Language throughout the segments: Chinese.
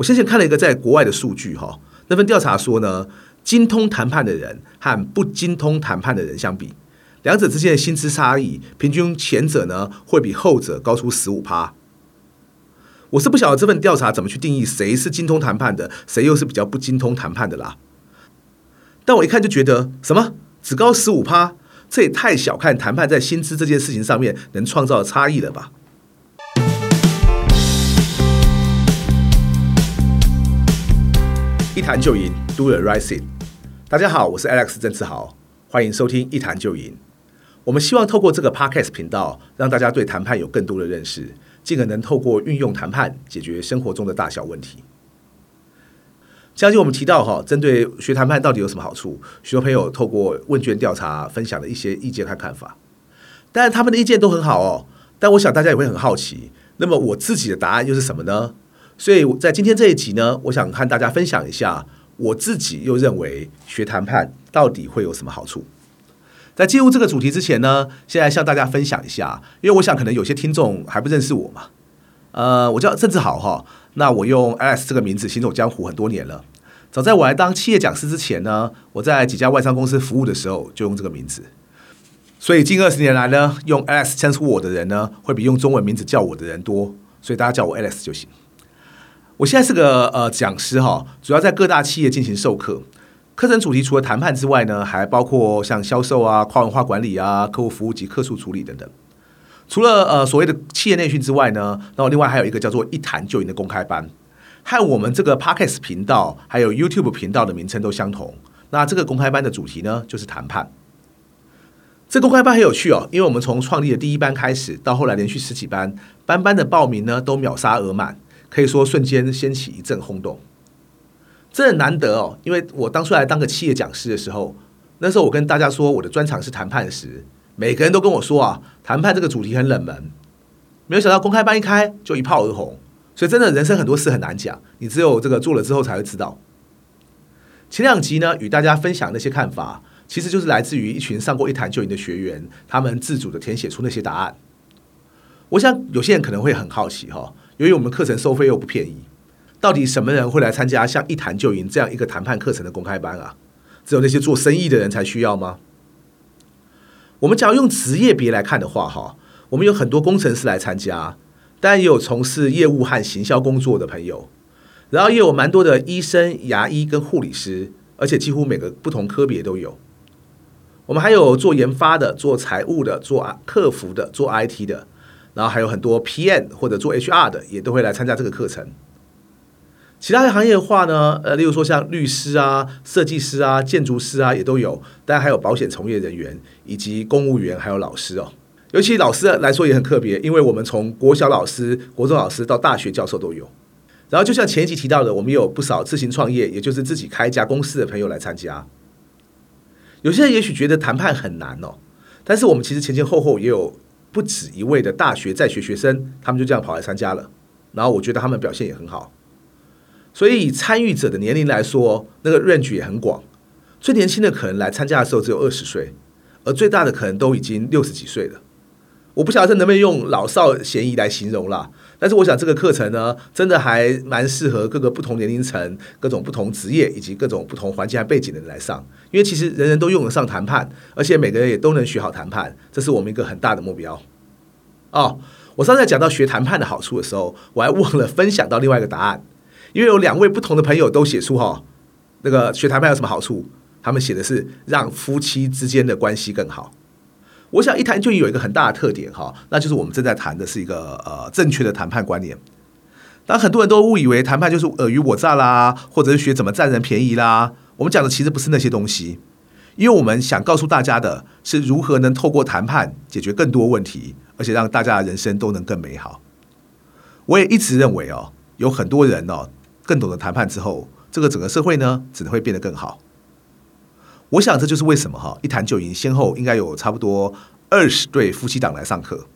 我先前看了一个在国外的数据哈，那份调查说呢，精通谈判的人和不精通谈判的人相比，两者之间的薪资差异，平均前者呢会比后者高出十五趴。我是不晓得这份调查怎么去定义谁是精通谈判的，谁又是比较不精通谈判的啦。但我一看就觉得，什么只高十五趴，这也太小看谈判在薪资这件事情上面能创造的差异了吧？一谈就赢，Do the right thing。大家好，我是 Alex 郑志豪，欢迎收听一谈就赢。我们希望透过这个 Podcast 频道，让大家对谈判有更多的认识。尽可能透过运用谈判解决生活中的大小问题。相信我们提到哈，针对学谈判到底有什么好处，许多朋友透过问卷调查分享了一些意见和看法。但，他们的意见都很好哦。但我想大家也会很好奇，那么我自己的答案又是什么呢？所以在今天这一集呢，我想和大家分享一下我自己又认为学谈判到底会有什么好处。在进入这个主题之前呢，现在向大家分享一下，因为我想可能有些听众还不认识我嘛。呃，我叫郑志豪哈，那我用 Alex 这个名字行走江湖很多年了。早在我来当企业讲师之前呢，我在几家外商公司服务的时候就用这个名字。所以近二十年来呢，用 Alex 称呼我的人呢，会比用中文名字叫我的人多，所以大家叫我 Alex 就行。我现在是个呃讲师哈，主要在各大企业进行授课。课程主题除了谈判之外呢，还包括像销售啊、跨文化管理啊、客户服务及客诉处理等等。除了呃所谓的企业内训之外呢，然后另外还有一个叫做“一谈就赢”的公开班，和我们这个 Podcast 频道还有 YouTube 频道的名称都相同。那这个公开班的主题呢，就是谈判。这公开班很有趣哦，因为我们从创立的第一班开始，到后来连续十几班，班班的报名呢都秒杀额满，可以说瞬间掀起一阵轰动。这很难得哦，因为我当初来当个企业讲师的时候，那时候我跟大家说我的专长是谈判时，每个人都跟我说啊，谈判这个主题很冷门。没有想到公开班一开就一炮而红，所以真的人生很多事很难讲，你只有这个做了之后才会知道。前两集呢，与大家分享那些看法，其实就是来自于一群上过一谈就赢的学员，他们自主的填写出那些答案。我想有些人可能会很好奇哈，由于我们课程收费又不便宜。到底什么人会来参加像一谈就赢这样一个谈判课程的公开班啊？只有那些做生意的人才需要吗？我们假如用职业别来看的话，哈，我们有很多工程师来参加，当然也有从事业务和行销工作的朋友，然后也有蛮多的医生、牙医跟护理师，而且几乎每个不同科别都有。我们还有做研发的、做财务的、做客服的、做 IT 的，然后还有很多 PM 或者做 HR 的，也都会来参加这个课程。其他的行业的话呢，呃，例如说像律师啊、设计师啊、建筑师啊，也都有。当然还有保险从业人员以及公务员，还有老师哦。尤其老师来说也很特别，因为我们从国小老师、国中老师到大学教授都有。然后就像前一集提到的，我们有不少自行创业，也就是自己开一家公司的朋友来参加。有些人也许觉得谈判很难哦，但是我们其实前前后后也有不止一位的大学在学学生，他们就这样跑来参加了。然后我觉得他们表现也很好。所以，以参与者的年龄来说，那个 range 也很广。最年轻的可能来参加的时候只有二十岁，而最大的可能都已经六十几岁了。我不晓得这能不能用老少咸宜来形容啦。但是，我想这个课程呢，真的还蛮适合各个不同年龄层、各种不同职业以及各种不同环境和背景的人来上。因为其实人人都用得上谈判，而且每个人也都能学好谈判，这是我们一个很大的目标。哦，我上次讲到学谈判的好处的时候，我还忘了分享到另外一个答案。因为有两位不同的朋友都写出哈，那个学谈判有什么好处？他们写的是让夫妻之间的关系更好。我想一谈就有一个很大的特点哈，那就是我们正在谈的是一个呃正确的谈判观念。当很多人都误以为谈判就是尔虞我诈啦，或者是学怎么占人便宜啦，我们讲的其实不是那些东西，因为我们想告诉大家的是如何能透过谈判解决更多问题，而且让大家的人生都能更美好。我也一直认为哦，有很多人哦。更懂得谈判之后，这个整个社会呢，只会变得更好。我想这就是为什么哈，一谈就赢，先后应该有差不多二十对夫妻档来上课。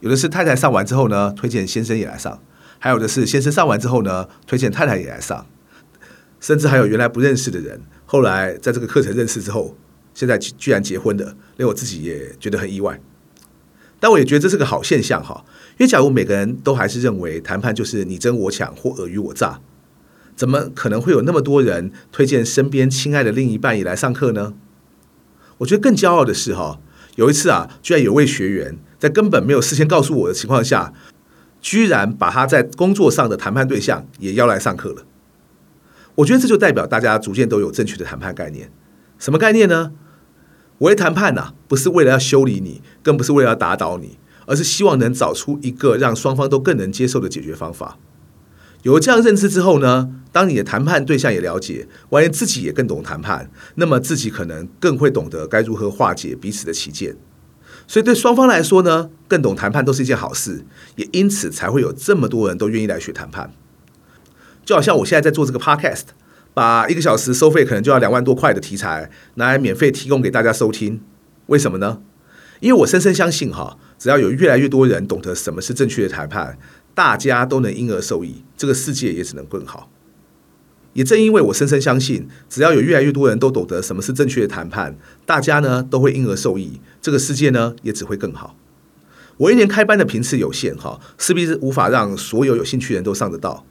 有的是太太上完之后呢，推荐先生也来上；还有的是先生上完之后呢，推荐太太也来上。甚至还有原来不认识的人，后来在这个课程认识之后，现在居然结婚的，连我自己也觉得很意外。但我也觉得这是个好现象哈，因为假如每个人都还是认为谈判就是你争我抢或尔虞我诈。怎么可能会有那么多人推荐身边亲爱的另一半也来上课呢？我觉得更骄傲的是哈，有一次啊，居然有位学员在根本没有事先告诉我的情况下，居然把他在工作上的谈判对象也邀来上课了。我觉得这就代表大家逐渐都有正确的谈判概念。什么概念呢？我的谈判呐、不是为了要修理你，更不是为了要打倒你，而是希望能找出一个让双方都更能接受的解决方法。有了这样认知之后呢，当你的谈判对象也了解，万一自己也更懂谈判，那么自己可能更会懂得该如何化解彼此的歧见。所以对双方来说呢，更懂谈判都是一件好事，也因此才会有这么多人都愿意来学谈判。就好像我现在在做这个 podcast，把一个小时收费可能就要两万多块的题材拿来免费提供给大家收听，为什么呢？因为我深深相信哈，只要有越来越多人懂得什么是正确的谈判。大家都能因而受益，这个世界也只能更好。也正因为我深深相信，只要有越来越多人都懂得什么是正确的谈判，大家呢都会因而受益，这个世界呢也只会更好。我一年开班的频次有限，哈，势必是无法让所有有兴趣的人都上得到。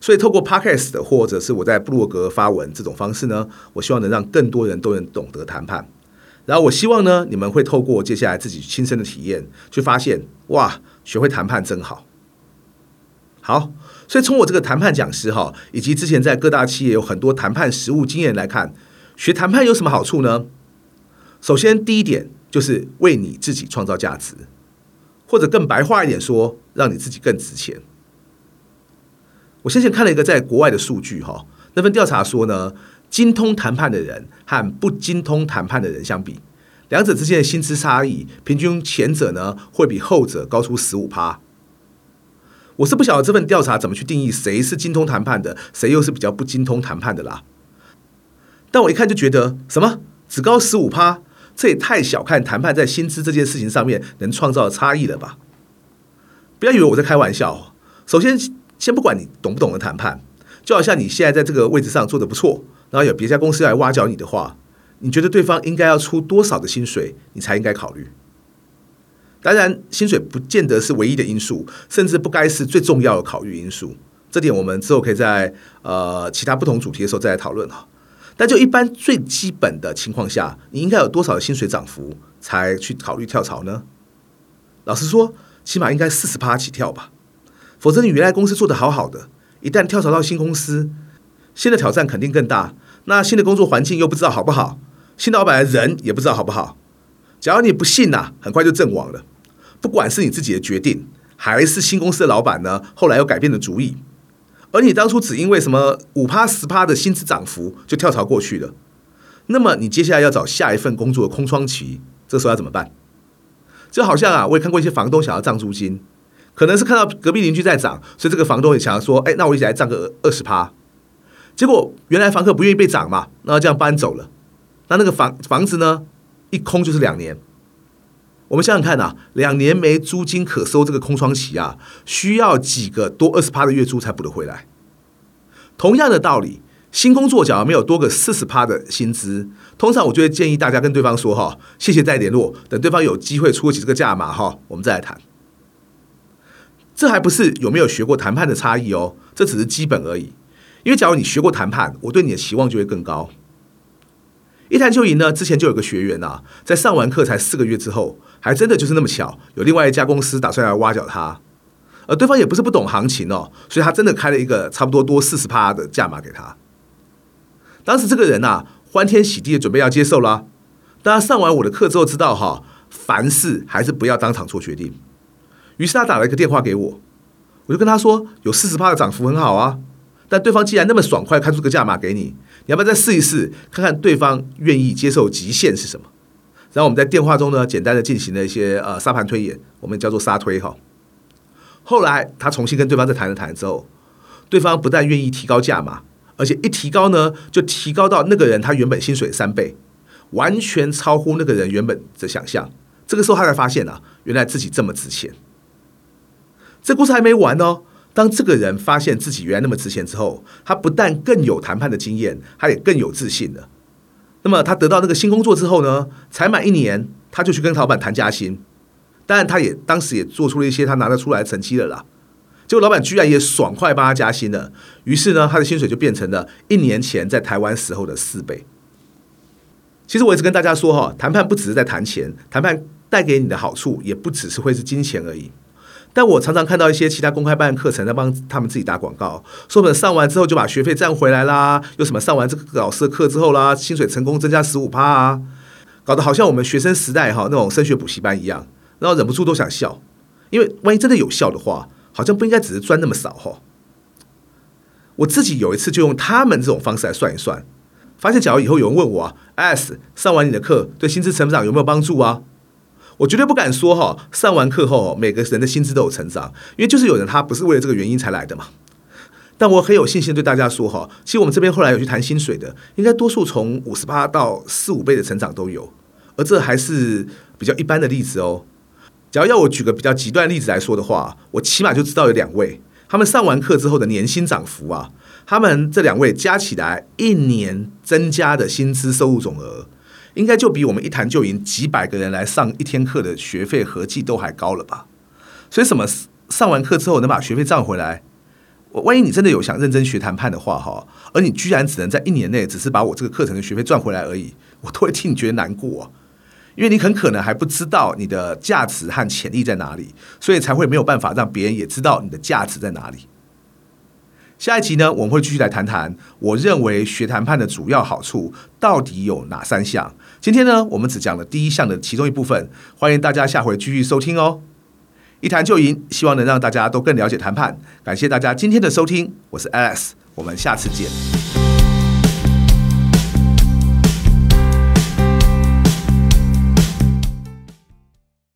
所以透过 Podcast 或者是我在部落格发文这种方式呢，我希望能让更多人都能懂得谈判。然后我希望呢，你们会透过接下来自己亲身的体验，去发现哇，学会谈判真好。好，所以从我这个谈判讲师哈，以及之前在各大企业有很多谈判实务经验来看，学谈判有什么好处呢？首先，第一点就是为你自己创造价值，或者更白话一点说，让你自己更值钱。我先前看了一个在国外的数据哈，那份调查说呢，精通谈判的人和不精通谈判的人相比，两者之间的薪资差异，平均前者呢会比后者高出十五趴。我是不晓得这份调查怎么去定义谁是精通谈判的，谁又是比较不精通谈判的啦。但我一看就觉得，什么只高十五趴，这也太小看谈判在薪资这件事情上面能创造的差异了吧？不要以为我在开玩笑。首先，先不管你懂不懂得谈判，就好像你现在在这个位置上做得不错，然后有别家公司来挖角你的话，你觉得对方应该要出多少的薪水，你才应该考虑？当然，薪水不见得是唯一的因素，甚至不该是最重要的考虑因素。这点我们之后可以在呃其他不同主题的时候再来讨论哈。但就一般最基本的情况下，你应该有多少薪水涨幅才去考虑跳槽呢？老实说，起码应该四十趴起跳吧。否则你原来公司做得好好的，一旦跳槽到新公司，新的挑战肯定更大。那新的工作环境又不知道好不好，新老板的人也不知道好不好。假如你不信呐、很快就阵亡了。不管是你自己的决定，还是新公司的老板呢，后来又改变了主意，而你当初只因为什么五趴十趴的薪资涨幅就跳槽过去了，那么你接下来要找下一份工作的空窗期，这时候要怎么办？就好像啊，我也看过一些房东想要涨租金，可能是看到隔壁邻居在涨，所以这个房东也想要说，哎，那我一起来涨个二十趴。结果原来房客不愿意被涨嘛，那这样搬走了，那那个房房子呢？一空就是两年，我们想想看啊，两年没租金可收，这个空窗期啊，需要几个多二十趴的月租才补得回来。同样的道理，新工作假如没有多个四十趴的薪资，通常我就会建议大家跟对方说哈，谢谢再联络，等对方有机会出得起这个价码哈，我们再来谈。这还不是有没有学过谈判的差异哦，这只是基本而已。因为假如你学过谈判，我对你的期望就会更高。一谈就赢呢，之前就有个学员啊，在上完课才四个月之后，还真的就是那么巧，有另外一家公司打算来挖角他，而对方也不是不懂行情哦，所以他真的开了一个差不多多四十趴的价码给他。当时这个人啊，欢天喜地的准备要接受了，但他上完我的课之后，知道哈，凡事还是不要当场做决定。于是他打了一个电话给我，我就跟他说，有四十趴的涨幅很好啊，但对方既然那么爽快开出个价码给你。你要不要再试一试，看看对方愿意接受极限是什么？然后我们在电话中呢，简单的进行了一些呃沙盘推演，我们叫做沙推哈。后来他重新跟对方再谈了谈之后，对方不但愿意提高价码，而且一提高呢，就提高到那个人他原本薪水三倍，完全超乎那个人原本的想象。这个时候他才发现啊，原来自己这么值钱。这故事还没完哦。当这个人发现自己原来那么值钱之后，他不但更有谈判的经验，他也更有自信了。那么他得到那个新工作之后呢，才满一年，他就去跟老板谈加薪。当然，他也当时也做出了一些他拿得出来的成绩了啦。结果老板居然也爽快帮他加薪了，于是呢，他的薪水就变成了一年前在台湾时候的四倍。其实我一直跟大家说哈，谈判不只是在谈钱，谈判带给你的好处也不只是会是金钱而已。但我常常看到一些其他公开班课程在帮他们自己打广告，说本上完之后就把学费赚回来啦，又什么上完这个老师的课之后啦，薪水成功增加十五趴啊，搞得好像我们学生时代哈那种升学补习班一样，然后忍不住都想笑，因为万一真的有效的话，好像不应该只是赚那么少哈。我自己有一次就用他们这种方式来算一算，发现假如以后有人问我啊，S 上完你的课对薪资成长有没有帮助啊？我绝对不敢说哈，上完课后每个人的薪资都有成长，因为就是有人他不是为了这个原因才来的嘛。但我很有信心对大家说哈，其实我们这边后来有去谈薪水的，应该多数从五十八到四五倍的成长都有，而这还是比较一般的例子哦。假如要我举个比较极端例子来说的话，我起码就知道有两位，他们上完课之后的年薪涨幅啊，他们这两位加起来一年增加的薪资收入总额。应该就比我们一谈就赢几百个人来上一天课的学费合计都还高了吧？所以什么上完课之后能把学费赚回来？万一你真的有想认真学谈判的话哈，而你居然只能在一年内只是把我这个课程的学费赚回来而已，我都会替你觉得难过，因为你很可能还不知道你的价值和潜力在哪里，所以才会没有办法让别人也知道你的价值在哪里。下一集呢，我们会继续来谈谈，我认为学谈判的主要好处到底有哪三项。今天呢，我们只讲了第一项的其中一部分，欢迎大家下回继续收听哦。一谈就赢，希望能让大家都更了解谈判。感谢大家今天的收听，我是 Alex，我们下次见。